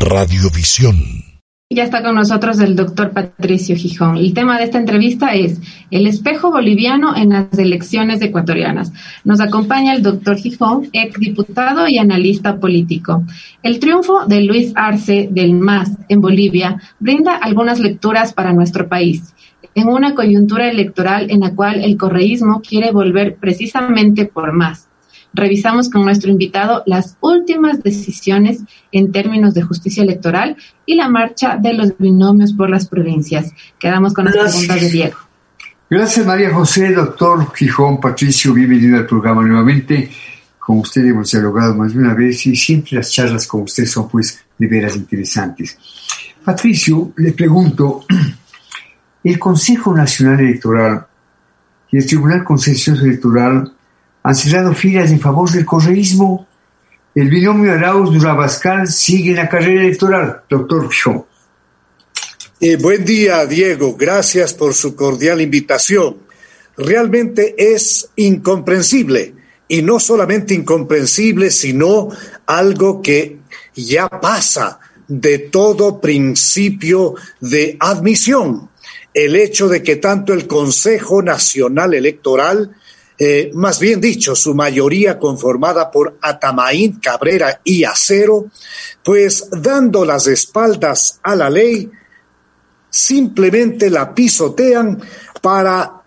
Radiovisión. Ya está con nosotros el doctor Patricio Gijón. El tema de esta entrevista es el espejo boliviano en las elecciones ecuatorianas. Nos acompaña el doctor Gijón, exdiputado y analista político. El triunfo de Luis Arce del MAS en Bolivia brinda algunas lecturas para nuestro país en una coyuntura electoral en la cual el correísmo quiere volver precisamente por más revisamos con nuestro invitado las últimas decisiones en términos de justicia electoral y la marcha de los binomios por las provincias. Quedamos con las preguntas de Diego. Gracias María José, doctor Gijón, Patricio, bienvenido al programa nuevamente. Con usted hemos dialogado más de una vez y siempre las charlas con usted son pues de veras interesantes. Patricio, le pregunto, el Consejo Nacional Electoral y el Tribunal Concesionario Electoral han cerrado filas en favor del correísmo. El binomio Arauz-Durabascal sigue en la carrera electoral, doctor Shaw. Eh, buen día, Diego. Gracias por su cordial invitación. Realmente es incomprensible, y no solamente incomprensible, sino algo que ya pasa de todo principio de admisión. El hecho de que tanto el Consejo Nacional Electoral eh, más bien dicho, su mayoría conformada por Atamaín, Cabrera y Acero, pues dando las espaldas a la ley, simplemente la pisotean para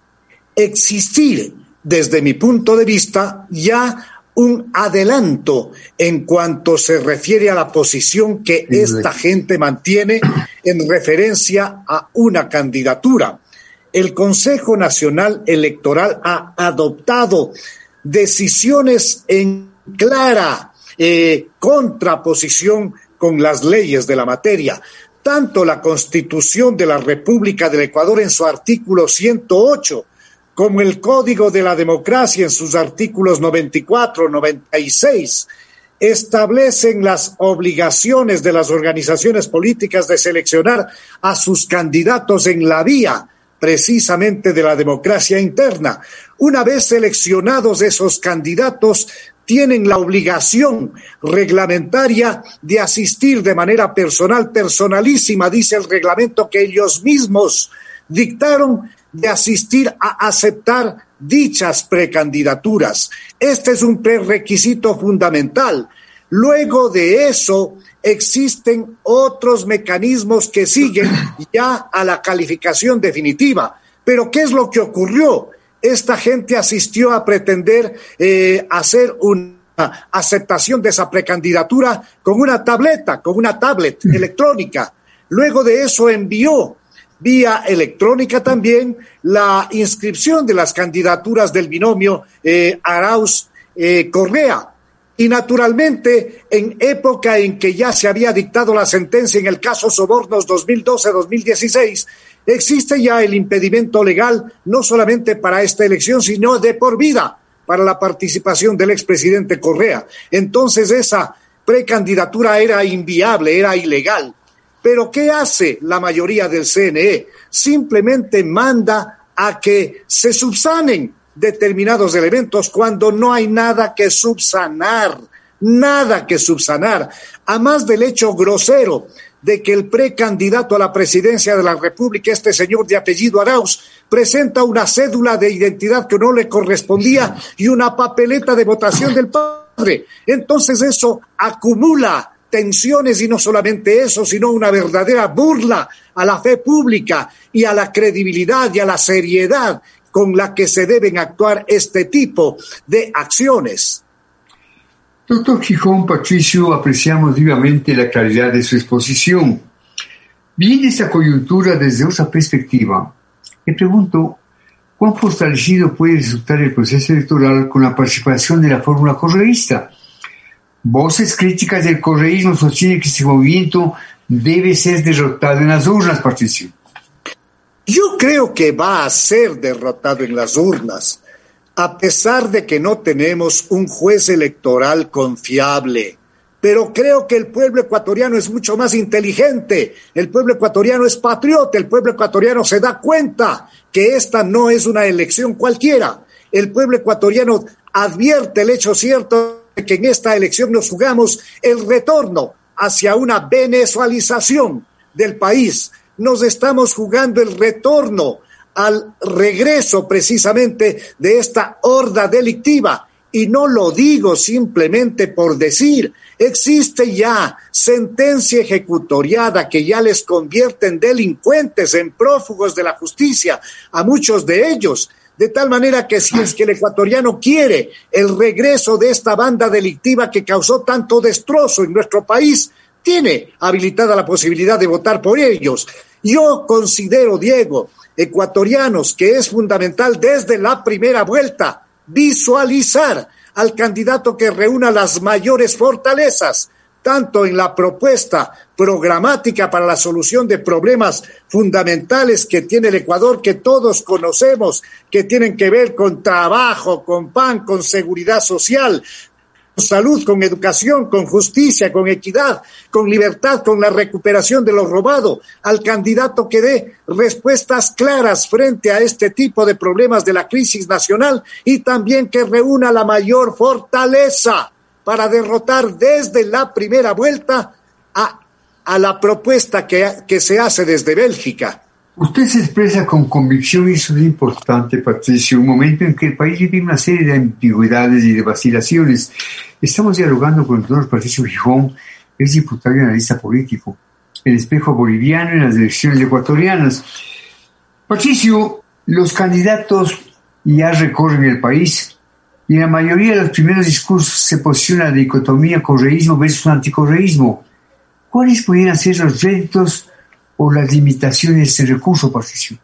existir, desde mi punto de vista, ya un adelanto en cuanto se refiere a la posición que esta gente mantiene en referencia a una candidatura el Consejo Nacional Electoral ha adoptado decisiones en clara eh, contraposición con las leyes de la materia. Tanto la Constitución de la República del Ecuador en su artículo 108 como el Código de la Democracia en sus artículos 94, 96 establecen las obligaciones de las organizaciones políticas de seleccionar a sus candidatos en la vía precisamente de la democracia interna. Una vez seleccionados esos candidatos, tienen la obligación reglamentaria de asistir de manera personal, personalísima, dice el reglamento que ellos mismos dictaron, de asistir a aceptar dichas precandidaturas. Este es un prerequisito fundamental. Luego de eso, existen otros mecanismos que siguen ya a la calificación definitiva. Pero ¿qué es lo que ocurrió? Esta gente asistió a pretender eh, hacer una aceptación de esa precandidatura con una tableta, con una tablet electrónica. Luego de eso envió vía electrónica también la inscripción de las candidaturas del binomio eh, Arauz-Correa. Eh, y naturalmente, en época en que ya se había dictado la sentencia en el caso Sobornos 2012-2016, existe ya el impedimento legal no solamente para esta elección, sino de por vida para la participación del expresidente Correa. Entonces esa precandidatura era inviable, era ilegal. Pero ¿qué hace la mayoría del CNE? Simplemente manda a que se subsanen determinados elementos cuando no hay nada que subsanar, nada que subsanar, a más del hecho grosero de que el precandidato a la presidencia de la República, este señor de apellido Arauz, presenta una cédula de identidad que no le correspondía y una papeleta de votación del padre. Entonces eso acumula tensiones y no solamente eso, sino una verdadera burla a la fe pública y a la credibilidad y a la seriedad con la que se deben actuar este tipo de acciones. Doctor Gijón Patricio, apreciamos vivamente la claridad de su exposición. Viendo esta coyuntura desde otra perspectiva, le pregunto, ¿cuán fortalecido puede resultar el proceso electoral con la participación de la fórmula correísta? Voces críticas del correísmo sostienen que este movimiento debe ser derrotado en las urnas, Patricio. Yo creo que va a ser derrotado en las urnas, a pesar de que no tenemos un juez electoral confiable. Pero creo que el pueblo ecuatoriano es mucho más inteligente, el pueblo ecuatoriano es patriota, el pueblo ecuatoriano se da cuenta que esta no es una elección cualquiera. El pueblo ecuatoriano advierte el hecho cierto de que en esta elección nos jugamos el retorno hacia una venezualización del país. Nos estamos jugando el retorno al regreso precisamente de esta horda delictiva. Y no lo digo simplemente por decir, existe ya sentencia ejecutoriada que ya les convierte en delincuentes, en prófugos de la justicia, a muchos de ellos. De tal manera que si es que el ecuatoriano quiere el regreso de esta banda delictiva que causó tanto destrozo en nuestro país, tiene habilitada la posibilidad de votar por ellos. Yo considero, Diego, ecuatorianos, que es fundamental desde la primera vuelta visualizar al candidato que reúna las mayores fortalezas, tanto en la propuesta programática para la solución de problemas fundamentales que tiene el Ecuador, que todos conocemos, que tienen que ver con trabajo, con pan, con seguridad social, salud, con educación, con justicia, con equidad, con libertad, con la recuperación de lo robado, al candidato que dé respuestas claras frente a este tipo de problemas de la crisis nacional y también que reúna la mayor fortaleza para derrotar desde la primera vuelta a, a la propuesta que, que se hace desde Bélgica. Usted se expresa con convicción y eso es importante, Patricio, un momento en que el país vive una serie de ambigüedades y de vacilaciones. Estamos dialogando con el doctor Patricio Gijón, es diputado y analista político, el espejo boliviano en las elecciones ecuatorianas. Patricio, los candidatos ya recorren el país y en la mayoría de los primeros discursos se posiciona la dicotomía correísmo versus anticorreísmo. ¿Cuáles podrían ser los réditos o las limitaciones de ese recurso, Patricio?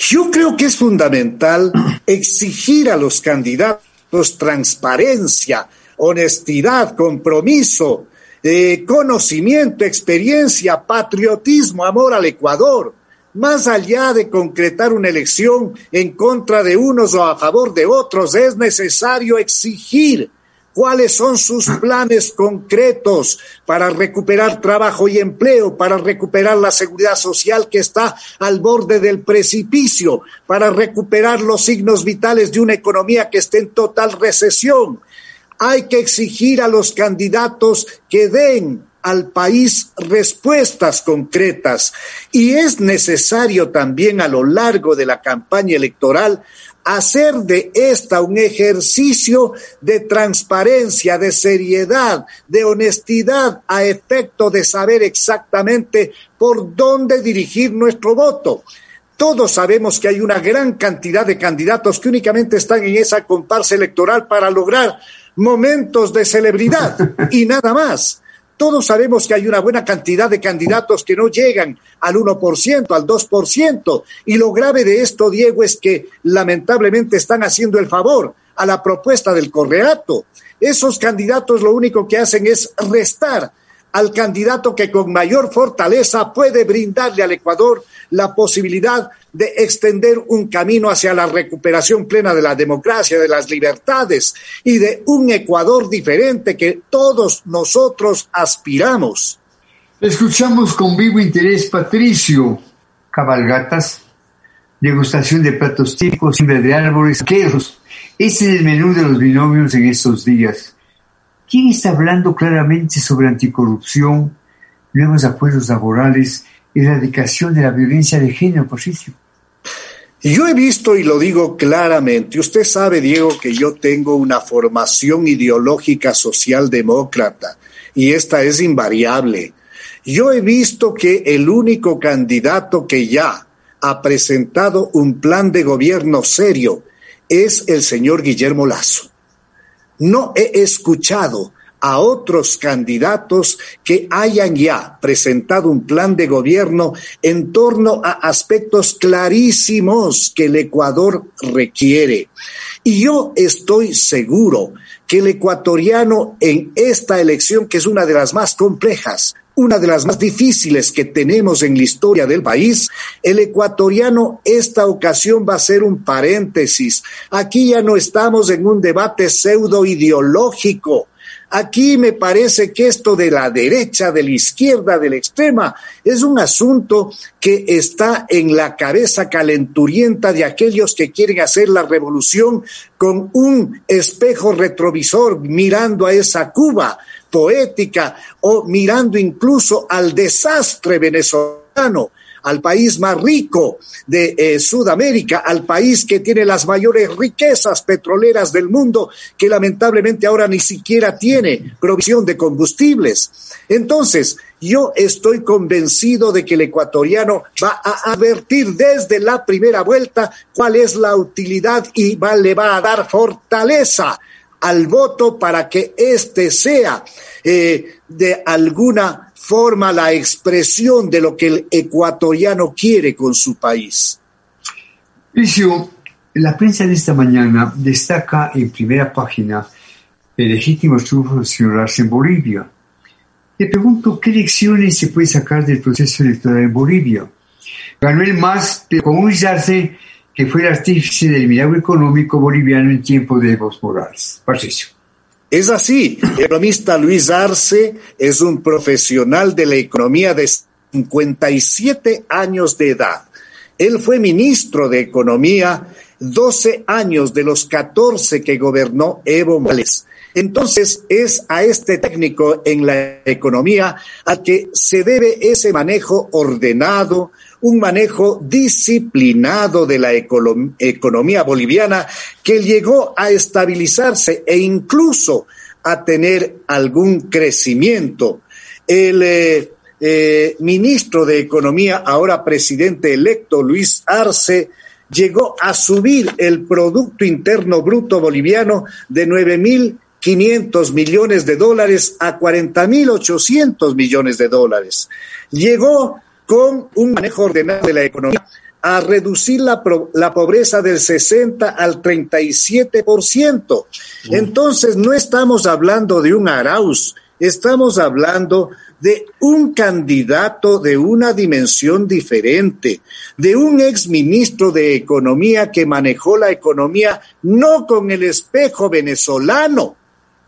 Yo creo que es fundamental exigir a los candidatos transparencia, honestidad, compromiso, eh, conocimiento, experiencia, patriotismo, amor al Ecuador. Más allá de concretar una elección en contra de unos o a favor de otros, es necesario exigir cuáles son sus planes concretos para recuperar trabajo y empleo, para recuperar la seguridad social que está al borde del precipicio, para recuperar los signos vitales de una economía que esté en total recesión. Hay que exigir a los candidatos que den al país respuestas concretas y es necesario también a lo largo de la campaña electoral hacer de esta un ejercicio de transparencia, de seriedad, de honestidad, a efecto de saber exactamente por dónde dirigir nuestro voto. Todos sabemos que hay una gran cantidad de candidatos que únicamente están en esa comparsa electoral para lograr momentos de celebridad y nada más. Todos sabemos que hay una buena cantidad de candidatos que no llegan al 1%, al 2%. Y lo grave de esto, Diego, es que lamentablemente están haciendo el favor a la propuesta del correato. Esos candidatos lo único que hacen es restar al candidato que con mayor fortaleza puede brindarle al Ecuador la posibilidad de extender un camino hacia la recuperación plena de la democracia, de las libertades y de un Ecuador diferente que todos nosotros aspiramos. Escuchamos con vivo interés Patricio, cabalgatas, degustación de platos típicos, siembra de árboles, queros. Ese es el menú de los binomios en estos días. ¿Quién está hablando claramente sobre anticorrupción, nuevos acuerdos laborales, erradicación de la violencia de género, Patricio? Yo he visto y lo digo claramente, usted sabe, Diego, que yo tengo una formación ideológica socialdemócrata y esta es invariable. Yo he visto que el único candidato que ya ha presentado un plan de gobierno serio es el señor Guillermo Lazo no he escuchado a otros candidatos que hayan ya presentado un plan de gobierno en torno a aspectos clarísimos que el Ecuador requiere. Y yo estoy seguro que el ecuatoriano en esta elección, que es una de las más complejas, una de las más difíciles que tenemos en la historia del país, el ecuatoriano esta ocasión va a ser un paréntesis. Aquí ya no estamos en un debate pseudo ideológico Aquí me parece que esto de la derecha, de la izquierda, de la extrema, es un asunto que está en la cabeza calenturienta de aquellos que quieren hacer la revolución con un espejo retrovisor mirando a esa Cuba poética o mirando incluso al desastre venezolano al país más rico de eh, Sudamérica, al país que tiene las mayores riquezas petroleras del mundo, que lamentablemente ahora ni siquiera tiene provisión de combustibles. Entonces, yo estoy convencido de que el ecuatoriano va a advertir desde la primera vuelta cuál es la utilidad y le va a dar fortaleza al voto para que éste sea eh, de alguna forma la expresión de lo que el ecuatoriano quiere con su país. La prensa de esta mañana destaca en primera página el legítimo triunfo Arce en Bolivia. Le pregunto qué lecciones se puede sacar del proceso electoral en Bolivia. Ganó el MAS, pero con un que fue el artífice del milagro económico boliviano en tiempo de Evo Morales. Patricio. Es así, el economista Luis Arce es un profesional de la economía de 57 años de edad. Él fue ministro de Economía 12 años de los 14 que gobernó Evo Morales. Entonces es a este técnico en la economía a que se debe ese manejo ordenado, un manejo disciplinado de la economía boliviana que llegó a estabilizarse e incluso a tener algún crecimiento. El eh, eh, ministro de Economía, ahora presidente electo, Luis Arce, llegó a subir el Producto Interno Bruto Boliviano de 9.500 millones de dólares a 40.800 millones de dólares. Llegó con un manejo ordenado de la economía a reducir la, la pobreza del 60 al 37%. Entonces, no estamos hablando de un Arauz, estamos hablando de un candidato de una dimensión diferente, de un exministro de Economía que manejó la economía no con el espejo venezolano,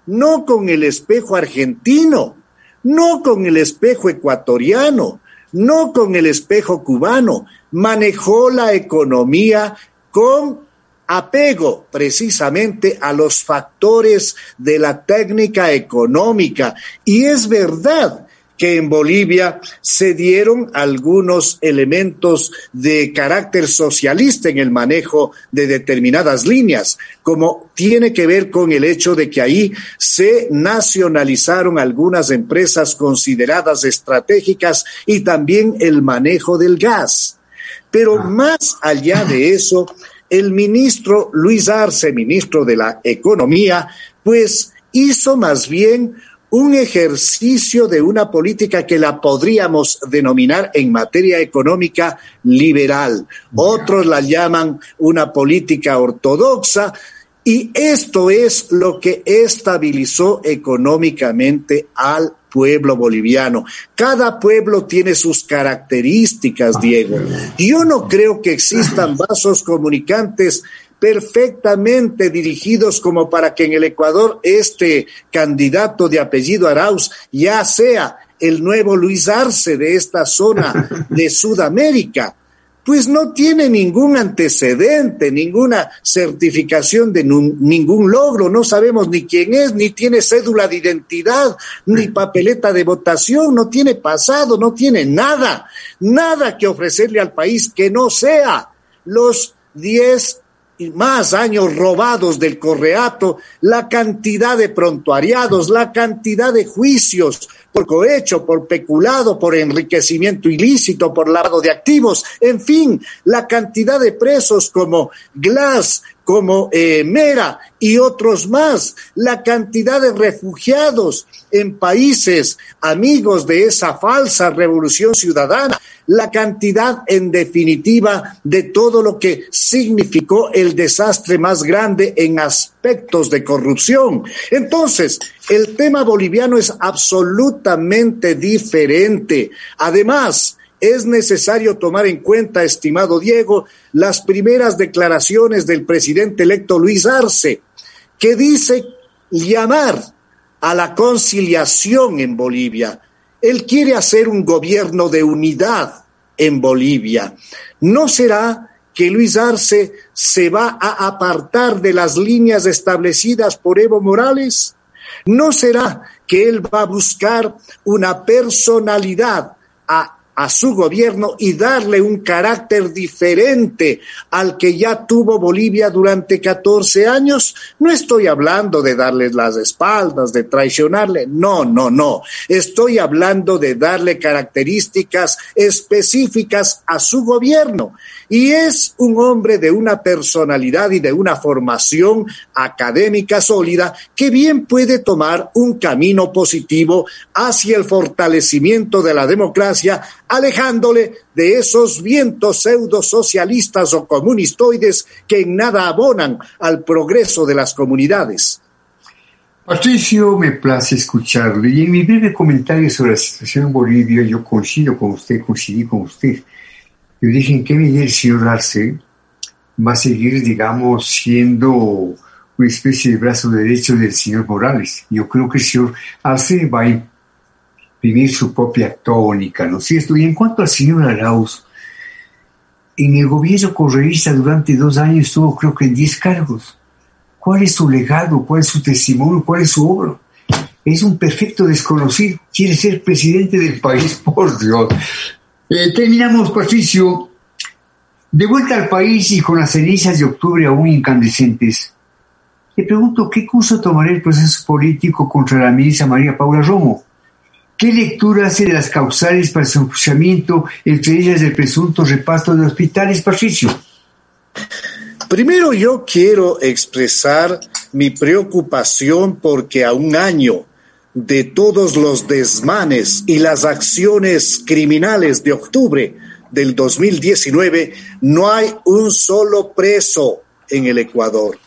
no con el espejo argentino, no con el espejo ecuatoriano, no con el espejo cubano, manejó la economía con apego precisamente a los factores de la técnica económica. Y es verdad que en Bolivia se dieron algunos elementos de carácter socialista en el manejo de determinadas líneas, como tiene que ver con el hecho de que ahí se nacionalizaron algunas empresas consideradas estratégicas y también el manejo del gas. Pero ah. más allá de eso, el ministro Luis Arce, ministro de la Economía, pues hizo más bien un ejercicio de una política que la podríamos denominar en materia económica liberal. Otros la llaman una política ortodoxa. Y esto es lo que estabilizó económicamente al pueblo boliviano. Cada pueblo tiene sus características, Diego. Yo no creo que existan vasos comunicantes perfectamente dirigidos como para que en el Ecuador este candidato de apellido Arauz ya sea el nuevo Luis Arce de esta zona de Sudamérica. Pues no tiene ningún antecedente, ninguna certificación de ningún logro, no sabemos ni quién es, ni tiene cédula de identidad, ni papeleta de votación, no tiene pasado, no tiene nada, nada que ofrecerle al país que no sea los 10 más años robados del correato, la cantidad de prontuariados, la cantidad de juicios por cohecho, por peculado, por enriquecimiento ilícito, por lavado de activos, en fin, la cantidad de presos como Glass, como eh, Mera y otros más, la cantidad de refugiados en países amigos de esa falsa revolución ciudadana, la cantidad en definitiva de todo lo que significó el desastre más grande en aspectos de corrupción. Entonces, el tema boliviano es absolutamente diferente. Además, es necesario tomar en cuenta, estimado Diego, las primeras declaraciones del presidente electo Luis Arce, que dice llamar a la conciliación en Bolivia. Él quiere hacer un gobierno de unidad en Bolivia. ¿No será que Luis Arce se va a apartar de las líneas establecidas por Evo Morales? ¿No será que él va a buscar una personalidad a a su gobierno y darle un carácter diferente al que ya tuvo Bolivia durante 14 años. No estoy hablando de darles las espaldas, de traicionarle, no, no, no. Estoy hablando de darle características específicas a su gobierno. Y es un hombre de una personalidad y de una formación académica sólida que bien puede tomar un camino positivo hacia el fortalecimiento de la democracia alejándole de esos vientos pseudo socialistas o comunistoides que en nada abonan al progreso de las comunidades. Patricio, me place escucharle y en mi breve comentario sobre la situación en Bolivia yo coincido con usted, coincidí con usted. Yo dije en qué medida el señor Arce va a seguir, digamos, siendo una especie de brazo derecho del señor Morales. Yo creo que el señor Arce va a vivir su propia tónica, ¿no es cierto? Y en cuanto al señor Arauz, en el gobierno correísta durante dos años estuvo creo que en diez cargos. ¿Cuál es su legado? ¿Cuál es su testimonio? ¿Cuál es su obra? Es un perfecto desconocido. Quiere ser presidente del país, por Dios. Eh, terminamos, Patricio. De vuelta al país y con las cenizas de octubre aún incandescentes, le pregunto qué curso tomará el proceso político contra la ministra María Paula Romo ¿Qué lectura hace de las causales para su enjuiciamiento, entre ellas el presunto reparto de hospitales, Patricio? Primero yo quiero expresar mi preocupación porque a un año de todos los desmanes y las acciones criminales de octubre del 2019 no hay un solo preso en el Ecuador.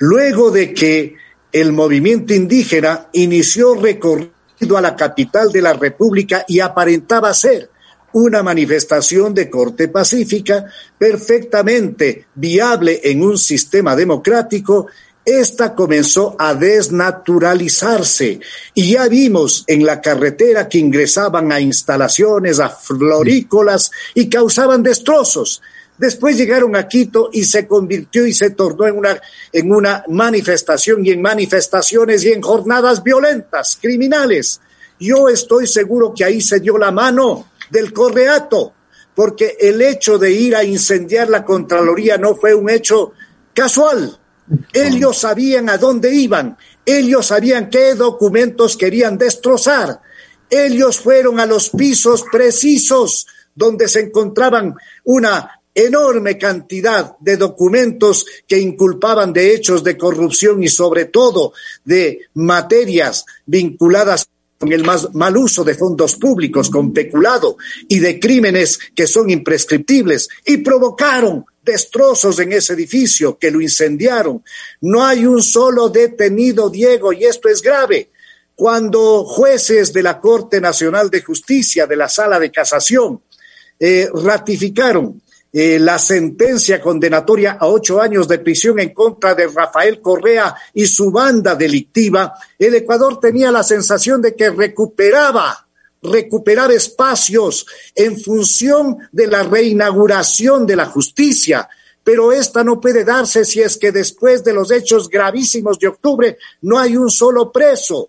Luego de que el movimiento indígena inició recorriendo a la capital de la República y aparentaba ser una manifestación de corte pacífica perfectamente viable en un sistema democrático, esta comenzó a desnaturalizarse y ya vimos en la carretera que ingresaban a instalaciones, a florícolas y causaban destrozos. Después llegaron a Quito y se convirtió y se tornó en una, en una manifestación y en manifestaciones y en jornadas violentas, criminales. Yo estoy seguro que ahí se dio la mano del correato, porque el hecho de ir a incendiar la Contraloría no fue un hecho casual. Ellos sabían a dónde iban, ellos sabían qué documentos querían destrozar. Ellos fueron a los pisos precisos donde se encontraban una enorme cantidad de documentos que inculpaban de hechos de corrupción y sobre todo de materias vinculadas con el mal uso de fondos públicos, con peculado y de crímenes que son imprescriptibles y provocaron destrozos en ese edificio que lo incendiaron. No hay un solo detenido, Diego, y esto es grave. Cuando jueces de la Corte Nacional de Justicia, de la Sala de Casación, eh, ratificaron eh, la sentencia condenatoria a ocho años de prisión en contra de Rafael Correa y su banda delictiva, el Ecuador tenía la sensación de que recuperaba recuperar espacios en función de la reinauguración de la justicia, pero esta no puede darse si es que después de los hechos gravísimos de octubre no hay un solo preso.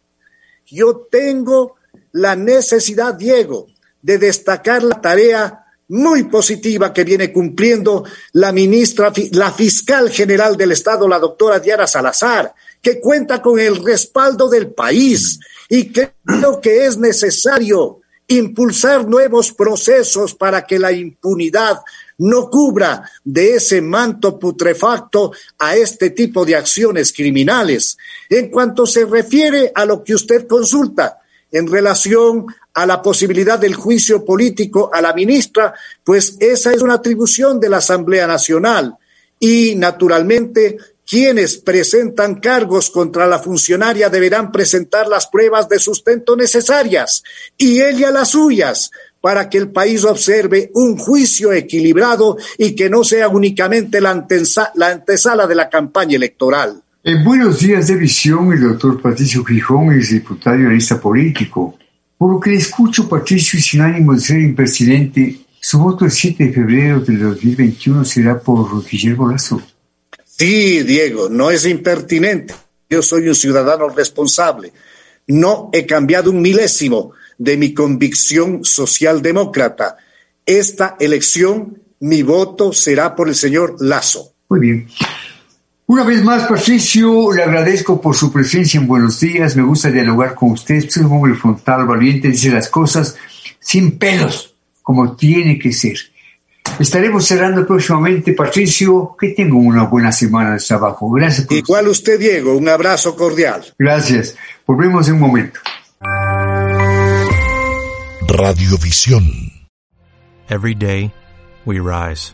Yo tengo la necesidad, Diego, de destacar la tarea muy positiva que viene cumpliendo la ministra, la fiscal general del Estado, la doctora Diana Salazar, que cuenta con el respaldo del país y creo que es necesario impulsar nuevos procesos para que la impunidad no cubra de ese manto putrefacto a este tipo de acciones criminales. En cuanto se refiere a lo que usted consulta en relación a la posibilidad del juicio político a la ministra, pues esa es una atribución de la Asamblea Nacional y naturalmente quienes presentan cargos contra la funcionaria deberán presentar las pruebas de sustento necesarias y ella las suyas para que el país observe un juicio equilibrado y que no sea únicamente la, antesala de la campaña electoral. En buenos días de visión, el doctor Patricio Gijón es diputado y analista político. Por lo que le escucho, Patricio, y sin ánimo de ser impresidente, su voto el 7 de febrero del 2021 será por Guillermo Lazo. Sí, Diego, no es impertinente. Yo soy un ciudadano responsable. No he cambiado un milésimo de mi convicción socialdemócrata. Esta elección, mi voto será por el señor Lazo. Muy bien. Una vez más, Patricio, le agradezco por su presencia en Buenos Días. Me gusta dialogar con usted. Es un hombre frontal, valiente, dice las cosas sin pelos, como tiene que ser. Estaremos cerrando próximamente, Patricio. Que tenga una buena semana de trabajo. Gracias. Por Igual usted, Diego. Un abrazo cordial. Gracias. Volvemos en un momento. Radiovisión. Every day, we rise,